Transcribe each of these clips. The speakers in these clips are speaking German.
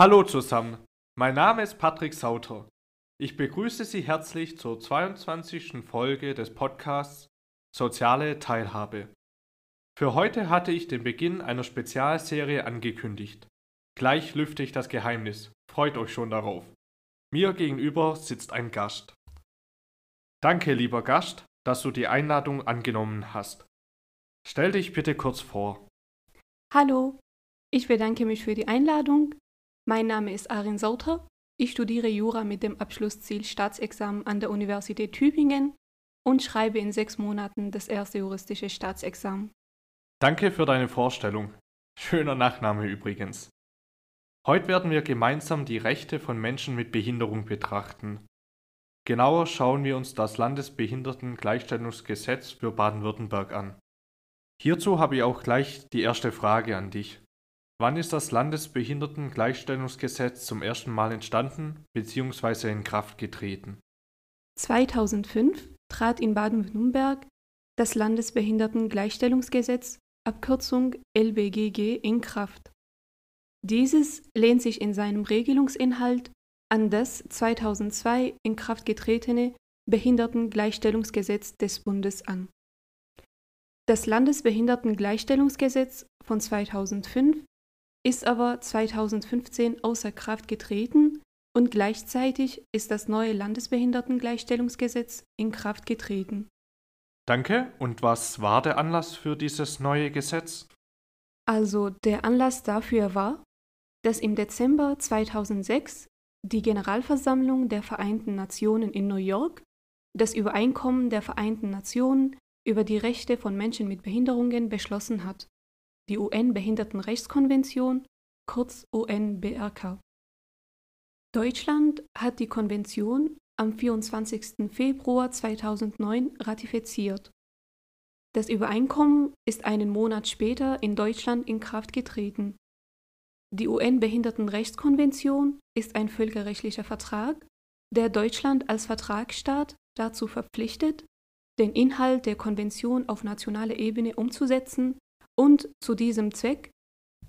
Hallo zusammen, mein Name ist Patrick Sauter. Ich begrüße Sie herzlich zur 22. Folge des Podcasts Soziale Teilhabe. Für heute hatte ich den Beginn einer Spezialserie angekündigt. Gleich lüfte ich das Geheimnis. Freut euch schon darauf. Mir gegenüber sitzt ein Gast. Danke, lieber Gast, dass du die Einladung angenommen hast. Stell dich bitte kurz vor. Hallo, ich bedanke mich für die Einladung. Mein Name ist Arin Sauter. Ich studiere Jura mit dem Abschlussziel Staatsexamen an der Universität Tübingen und schreibe in sechs Monaten das erste juristische Staatsexamen. Danke für deine Vorstellung. Schöner Nachname übrigens. Heute werden wir gemeinsam die Rechte von Menschen mit Behinderung betrachten. Genauer schauen wir uns das Landesbehindertengleichstellungsgesetz für Baden-Württemberg an. Hierzu habe ich auch gleich die erste Frage an dich. Wann ist das Landesbehindertengleichstellungsgesetz zum ersten Mal entstanden bzw. in Kraft getreten? 2005 trat in Baden-Württemberg das Landesbehindertengleichstellungsgesetz, Abkürzung LBGG, in Kraft. Dieses lehnt sich in seinem Regelungsinhalt an das 2002 in Kraft getretene Behindertengleichstellungsgesetz des Bundes an. Das Landesbehindertengleichstellungsgesetz von 2005 ist aber 2015 außer Kraft getreten und gleichzeitig ist das neue Landesbehindertengleichstellungsgesetz in Kraft getreten. Danke. Und was war der Anlass für dieses neue Gesetz? Also der Anlass dafür war, dass im Dezember 2006 die Generalversammlung der Vereinten Nationen in New York das Übereinkommen der Vereinten Nationen über die Rechte von Menschen mit Behinderungen beschlossen hat, die UN-Behindertenrechtskonvention, kurz UNBRK. Deutschland hat die Konvention am 24. Februar 2009 ratifiziert. Das Übereinkommen ist einen Monat später in Deutschland in Kraft getreten. Die UN-Behindertenrechtskonvention ist ein völkerrechtlicher Vertrag, der Deutschland als Vertragsstaat dazu verpflichtet, den Inhalt der Konvention auf nationaler Ebene umzusetzen und zu diesem Zweck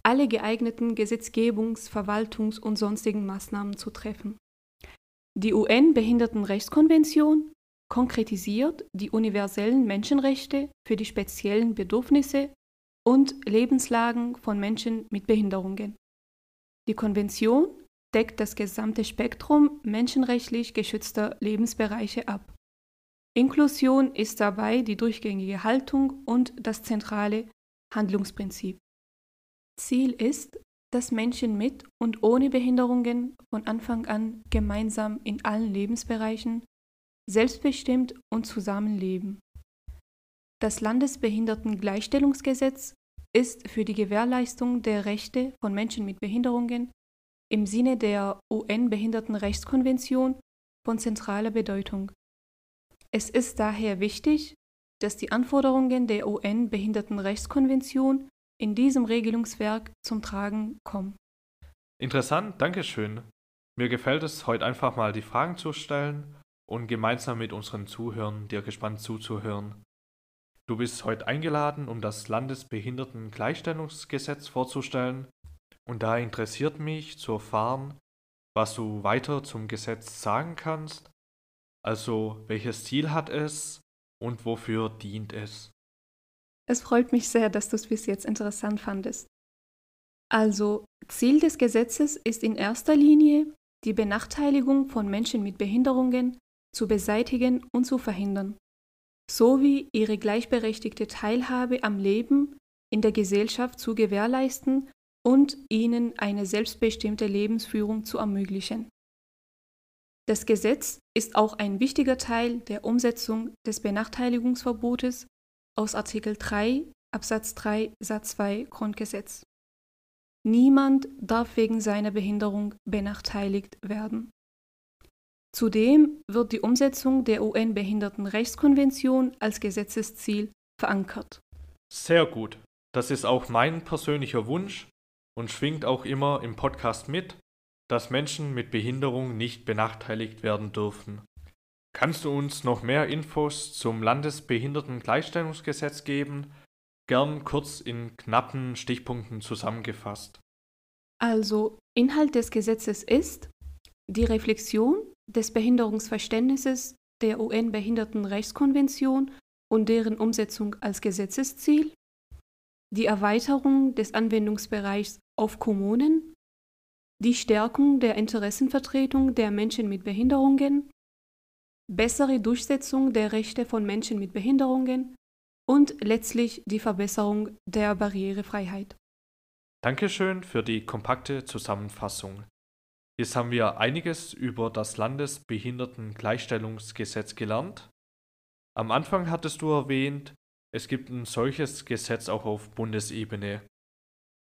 alle geeigneten Gesetzgebungs-, Verwaltungs- und sonstigen Maßnahmen zu treffen. Die UN-Behindertenrechtskonvention konkretisiert die universellen Menschenrechte für die speziellen Bedürfnisse und Lebenslagen von Menschen mit Behinderungen. Die Konvention deckt das gesamte Spektrum menschenrechtlich geschützter Lebensbereiche ab. Inklusion ist dabei die durchgängige Haltung und das zentrale Handlungsprinzip. Ziel ist, dass Menschen mit und ohne Behinderungen von Anfang an gemeinsam in allen Lebensbereichen selbstbestimmt und zusammenleben. Das Landesbehindertengleichstellungsgesetz ist für die Gewährleistung der Rechte von Menschen mit Behinderungen im Sinne der UN-Behindertenrechtskonvention von zentraler Bedeutung. Es ist daher wichtig, dass die Anforderungen der UN-Behindertenrechtskonvention in diesem Regelungswerk zum Tragen kommen. Interessant, Dankeschön. Mir gefällt es, heute einfach mal die Fragen zu stellen und gemeinsam mit unseren Zuhörern dir gespannt zuzuhören. Du bist heute eingeladen, um das Landesbehindertengleichstellungsgesetz vorzustellen. Und da interessiert mich zu erfahren, was du weiter zum Gesetz sagen kannst. Also, welches Ziel hat es und wofür dient es? Es freut mich sehr, dass du es bis jetzt interessant fandest. Also, Ziel des Gesetzes ist in erster Linie, die Benachteiligung von Menschen mit Behinderungen zu beseitigen und zu verhindern, sowie ihre gleichberechtigte Teilhabe am Leben in der Gesellschaft zu gewährleisten und ihnen eine selbstbestimmte Lebensführung zu ermöglichen. Das Gesetz ist auch ein wichtiger Teil der Umsetzung des Benachteiligungsverbotes aus Artikel 3 Absatz 3 Satz 2 Grundgesetz. Niemand darf wegen seiner Behinderung benachteiligt werden. Zudem wird die Umsetzung der UN-Behindertenrechtskonvention als Gesetzesziel verankert. Sehr gut. Das ist auch mein persönlicher Wunsch und schwingt auch immer im Podcast mit, dass Menschen mit Behinderung nicht benachteiligt werden dürfen. Kannst du uns noch mehr Infos zum Landesbehindertengleichstellungsgesetz geben? Gern kurz in knappen Stichpunkten zusammengefasst. Also, Inhalt des Gesetzes ist die Reflexion des Behinderungsverständnisses der UN-Behindertenrechtskonvention und deren Umsetzung als Gesetzesziel, die Erweiterung des Anwendungsbereichs auf Kommunen, die Stärkung der Interessenvertretung der Menschen mit Behinderungen, bessere Durchsetzung der Rechte von Menschen mit Behinderungen und letztlich die Verbesserung der Barrierefreiheit. Dankeschön für die kompakte Zusammenfassung. Jetzt haben wir einiges über das Landesbehindertengleichstellungsgesetz gelernt. Am Anfang hattest du erwähnt, es gibt ein solches Gesetz auch auf Bundesebene.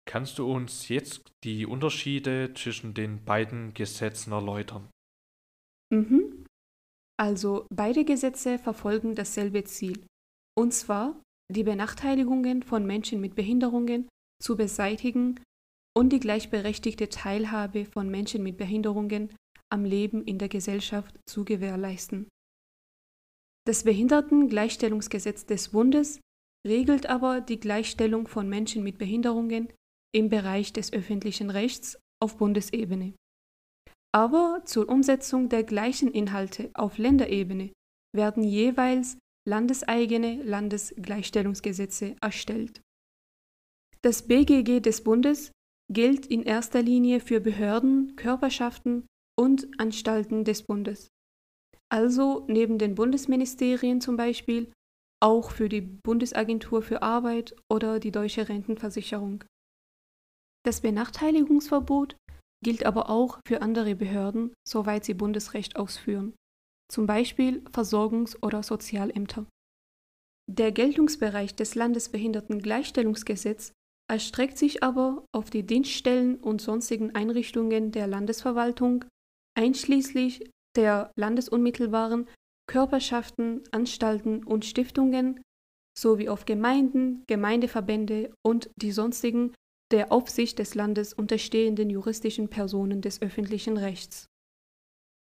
Kannst du uns jetzt die Unterschiede zwischen den beiden Gesetzen erläutern? Mhm. Also beide Gesetze verfolgen dasselbe Ziel, und zwar die Benachteiligungen von Menschen mit Behinderungen zu beseitigen und die gleichberechtigte Teilhabe von Menschen mit Behinderungen am Leben in der Gesellschaft zu gewährleisten. Das Behindertengleichstellungsgesetz des Bundes regelt aber die Gleichstellung von Menschen mit Behinderungen im Bereich des öffentlichen Rechts auf Bundesebene. Aber zur Umsetzung der gleichen Inhalte auf Länderebene werden jeweils landeseigene Landesgleichstellungsgesetze erstellt. Das BGG des Bundes gilt in erster Linie für Behörden, Körperschaften und Anstalten des Bundes. Also neben den Bundesministerien zum Beispiel auch für die Bundesagentur für Arbeit oder die Deutsche Rentenversicherung. Das Benachteiligungsverbot gilt aber auch für andere Behörden, soweit sie Bundesrecht ausführen, zum Beispiel Versorgungs- oder Sozialämter. Der Geltungsbereich des Landesbehindertengleichstellungsgesetzes erstreckt sich aber auf die Dienststellen und sonstigen Einrichtungen der Landesverwaltung, einschließlich der landesunmittelbaren Körperschaften, Anstalten und Stiftungen sowie auf Gemeinden, Gemeindeverbände und die sonstigen der Aufsicht des Landes unterstehenden juristischen Personen des öffentlichen Rechts.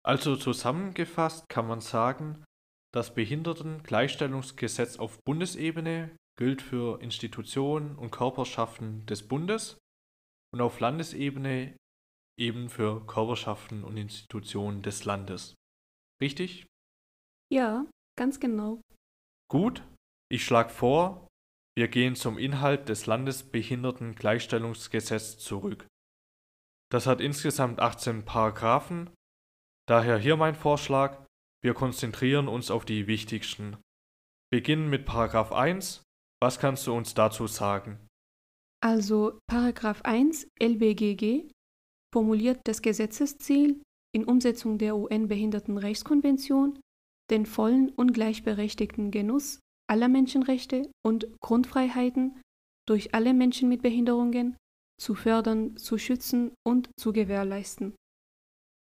Also zusammengefasst kann man sagen, das Behindertengleichstellungsgesetz auf Bundesebene gilt für Institutionen und Körperschaften des Bundes und auf Landesebene eben für Körperschaften und Institutionen des Landes. Richtig? Ja, ganz genau. Gut, ich schlage vor, wir gehen zum Inhalt des Landesbehindertengleichstellungsgesetzes zurück. Das hat insgesamt 18 Paragraphen, daher hier mein Vorschlag, wir konzentrieren uns auf die wichtigsten. Beginnen mit Paragraph 1 was kannst du uns dazu sagen? Also Paragraph 1 LBGG formuliert das Gesetzesziel in Umsetzung der UN-Behindertenrechtskonvention, den vollen und gleichberechtigten Genuss aller Menschenrechte und Grundfreiheiten durch alle Menschen mit Behinderungen zu fördern, zu schützen und zu gewährleisten.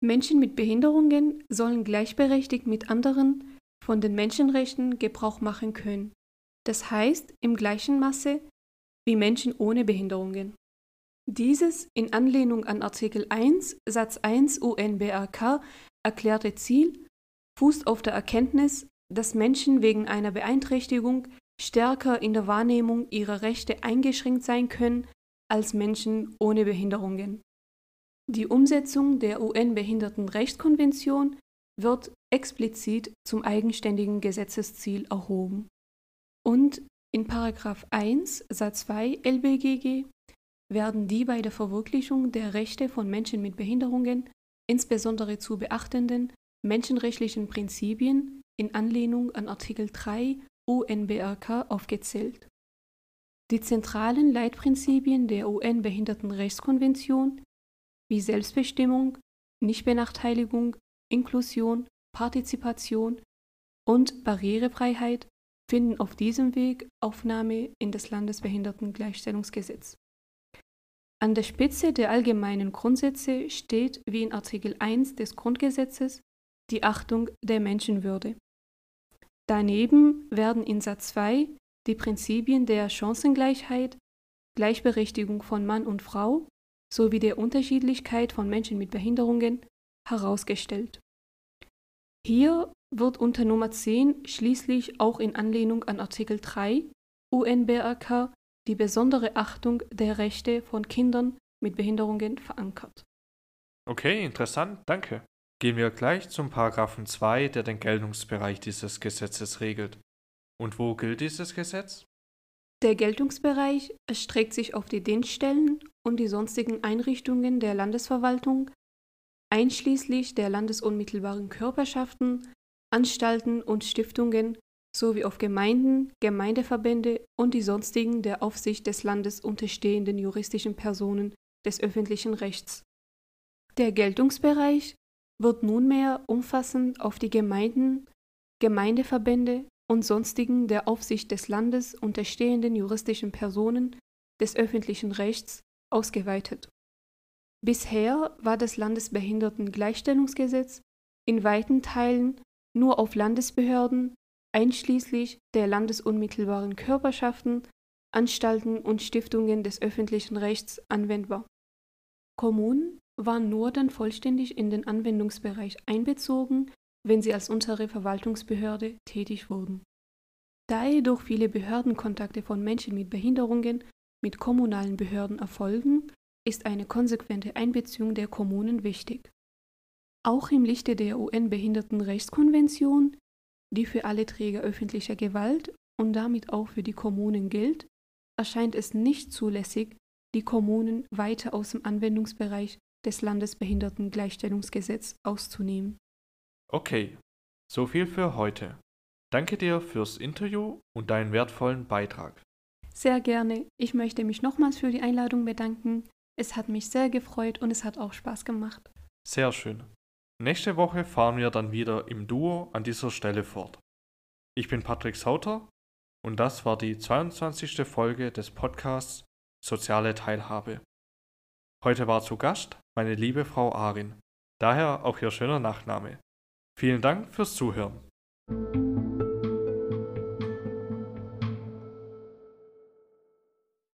Menschen mit Behinderungen sollen gleichberechtigt mit anderen von den Menschenrechten Gebrauch machen können das heißt im gleichen Maße wie Menschen ohne Behinderungen. Dieses in Anlehnung an Artikel 1 Satz 1 UNBRK erklärte Ziel fußt auf der Erkenntnis, dass Menschen wegen einer Beeinträchtigung stärker in der Wahrnehmung ihrer Rechte eingeschränkt sein können als Menschen ohne Behinderungen. Die Umsetzung der UN-Behindertenrechtskonvention wird explizit zum eigenständigen Gesetzesziel erhoben. Und in Paragraph 1 Satz 2 LBGG werden die bei der Verwirklichung der Rechte von Menschen mit Behinderungen insbesondere zu beachtenden menschenrechtlichen Prinzipien in Anlehnung an Artikel 3 UNBRK aufgezählt. Die zentralen Leitprinzipien der UN-Behindertenrechtskonvention wie Selbstbestimmung, Nichtbenachteiligung, Inklusion, Partizipation und Barrierefreiheit finden auf diesem Weg Aufnahme in das Landesbehindertengleichstellungsgesetz. An der Spitze der allgemeinen Grundsätze steht, wie in Artikel 1 des Grundgesetzes, die Achtung der Menschenwürde. Daneben werden in Satz 2 die Prinzipien der Chancengleichheit, Gleichberechtigung von Mann und Frau sowie der Unterschiedlichkeit von Menschen mit Behinderungen herausgestellt. Hier wird unter Nummer 10 schließlich auch in Anlehnung an Artikel 3 UNBRK die besondere Achtung der Rechte von Kindern mit Behinderungen verankert Okay, interessant, danke. Gehen wir gleich zum Paragraphen 2, der den Geltungsbereich dieses Gesetzes regelt. Und wo gilt dieses Gesetz? Der Geltungsbereich erstreckt sich auf die Dienststellen und die sonstigen Einrichtungen der Landesverwaltung, einschließlich der landesunmittelbaren Körperschaften, Anstalten und Stiftungen sowie auf Gemeinden, Gemeindeverbände und die sonstigen der Aufsicht des Landes unterstehenden juristischen Personen des öffentlichen Rechts. Der Geltungsbereich wird nunmehr umfassend auf die Gemeinden, Gemeindeverbände und sonstigen der Aufsicht des Landes unterstehenden juristischen Personen des öffentlichen Rechts ausgeweitet. Bisher war das Landesbehindertengleichstellungsgesetz in weiten Teilen nur auf Landesbehörden, einschließlich der landesunmittelbaren Körperschaften, Anstalten und Stiftungen des öffentlichen Rechts anwendbar. Kommunen waren nur dann vollständig in den Anwendungsbereich einbezogen, wenn sie als untere Verwaltungsbehörde tätig wurden. Da jedoch viele Behördenkontakte von Menschen mit Behinderungen mit kommunalen Behörden erfolgen, ist eine konsequente Einbeziehung der Kommunen wichtig. Auch im Lichte der UN-Behindertenrechtskonvention, die für alle Träger öffentlicher Gewalt und damit auch für die Kommunen gilt, erscheint es nicht zulässig, die Kommunen weiter aus dem Anwendungsbereich des Landesbehindertengleichstellungsgesetz auszunehmen. Okay, so viel für heute. Danke dir fürs Interview und deinen wertvollen Beitrag. Sehr gerne. Ich möchte mich nochmals für die Einladung bedanken. Es hat mich sehr gefreut und es hat auch Spaß gemacht. Sehr schön. Nächste Woche fahren wir dann wieder im Duo an dieser Stelle fort. Ich bin Patrick Sauter und das war die 22. Folge des Podcasts Soziale Teilhabe. Heute war zu Gast meine liebe Frau Arin. Daher auch Ihr schöner Nachname. Vielen Dank fürs Zuhören.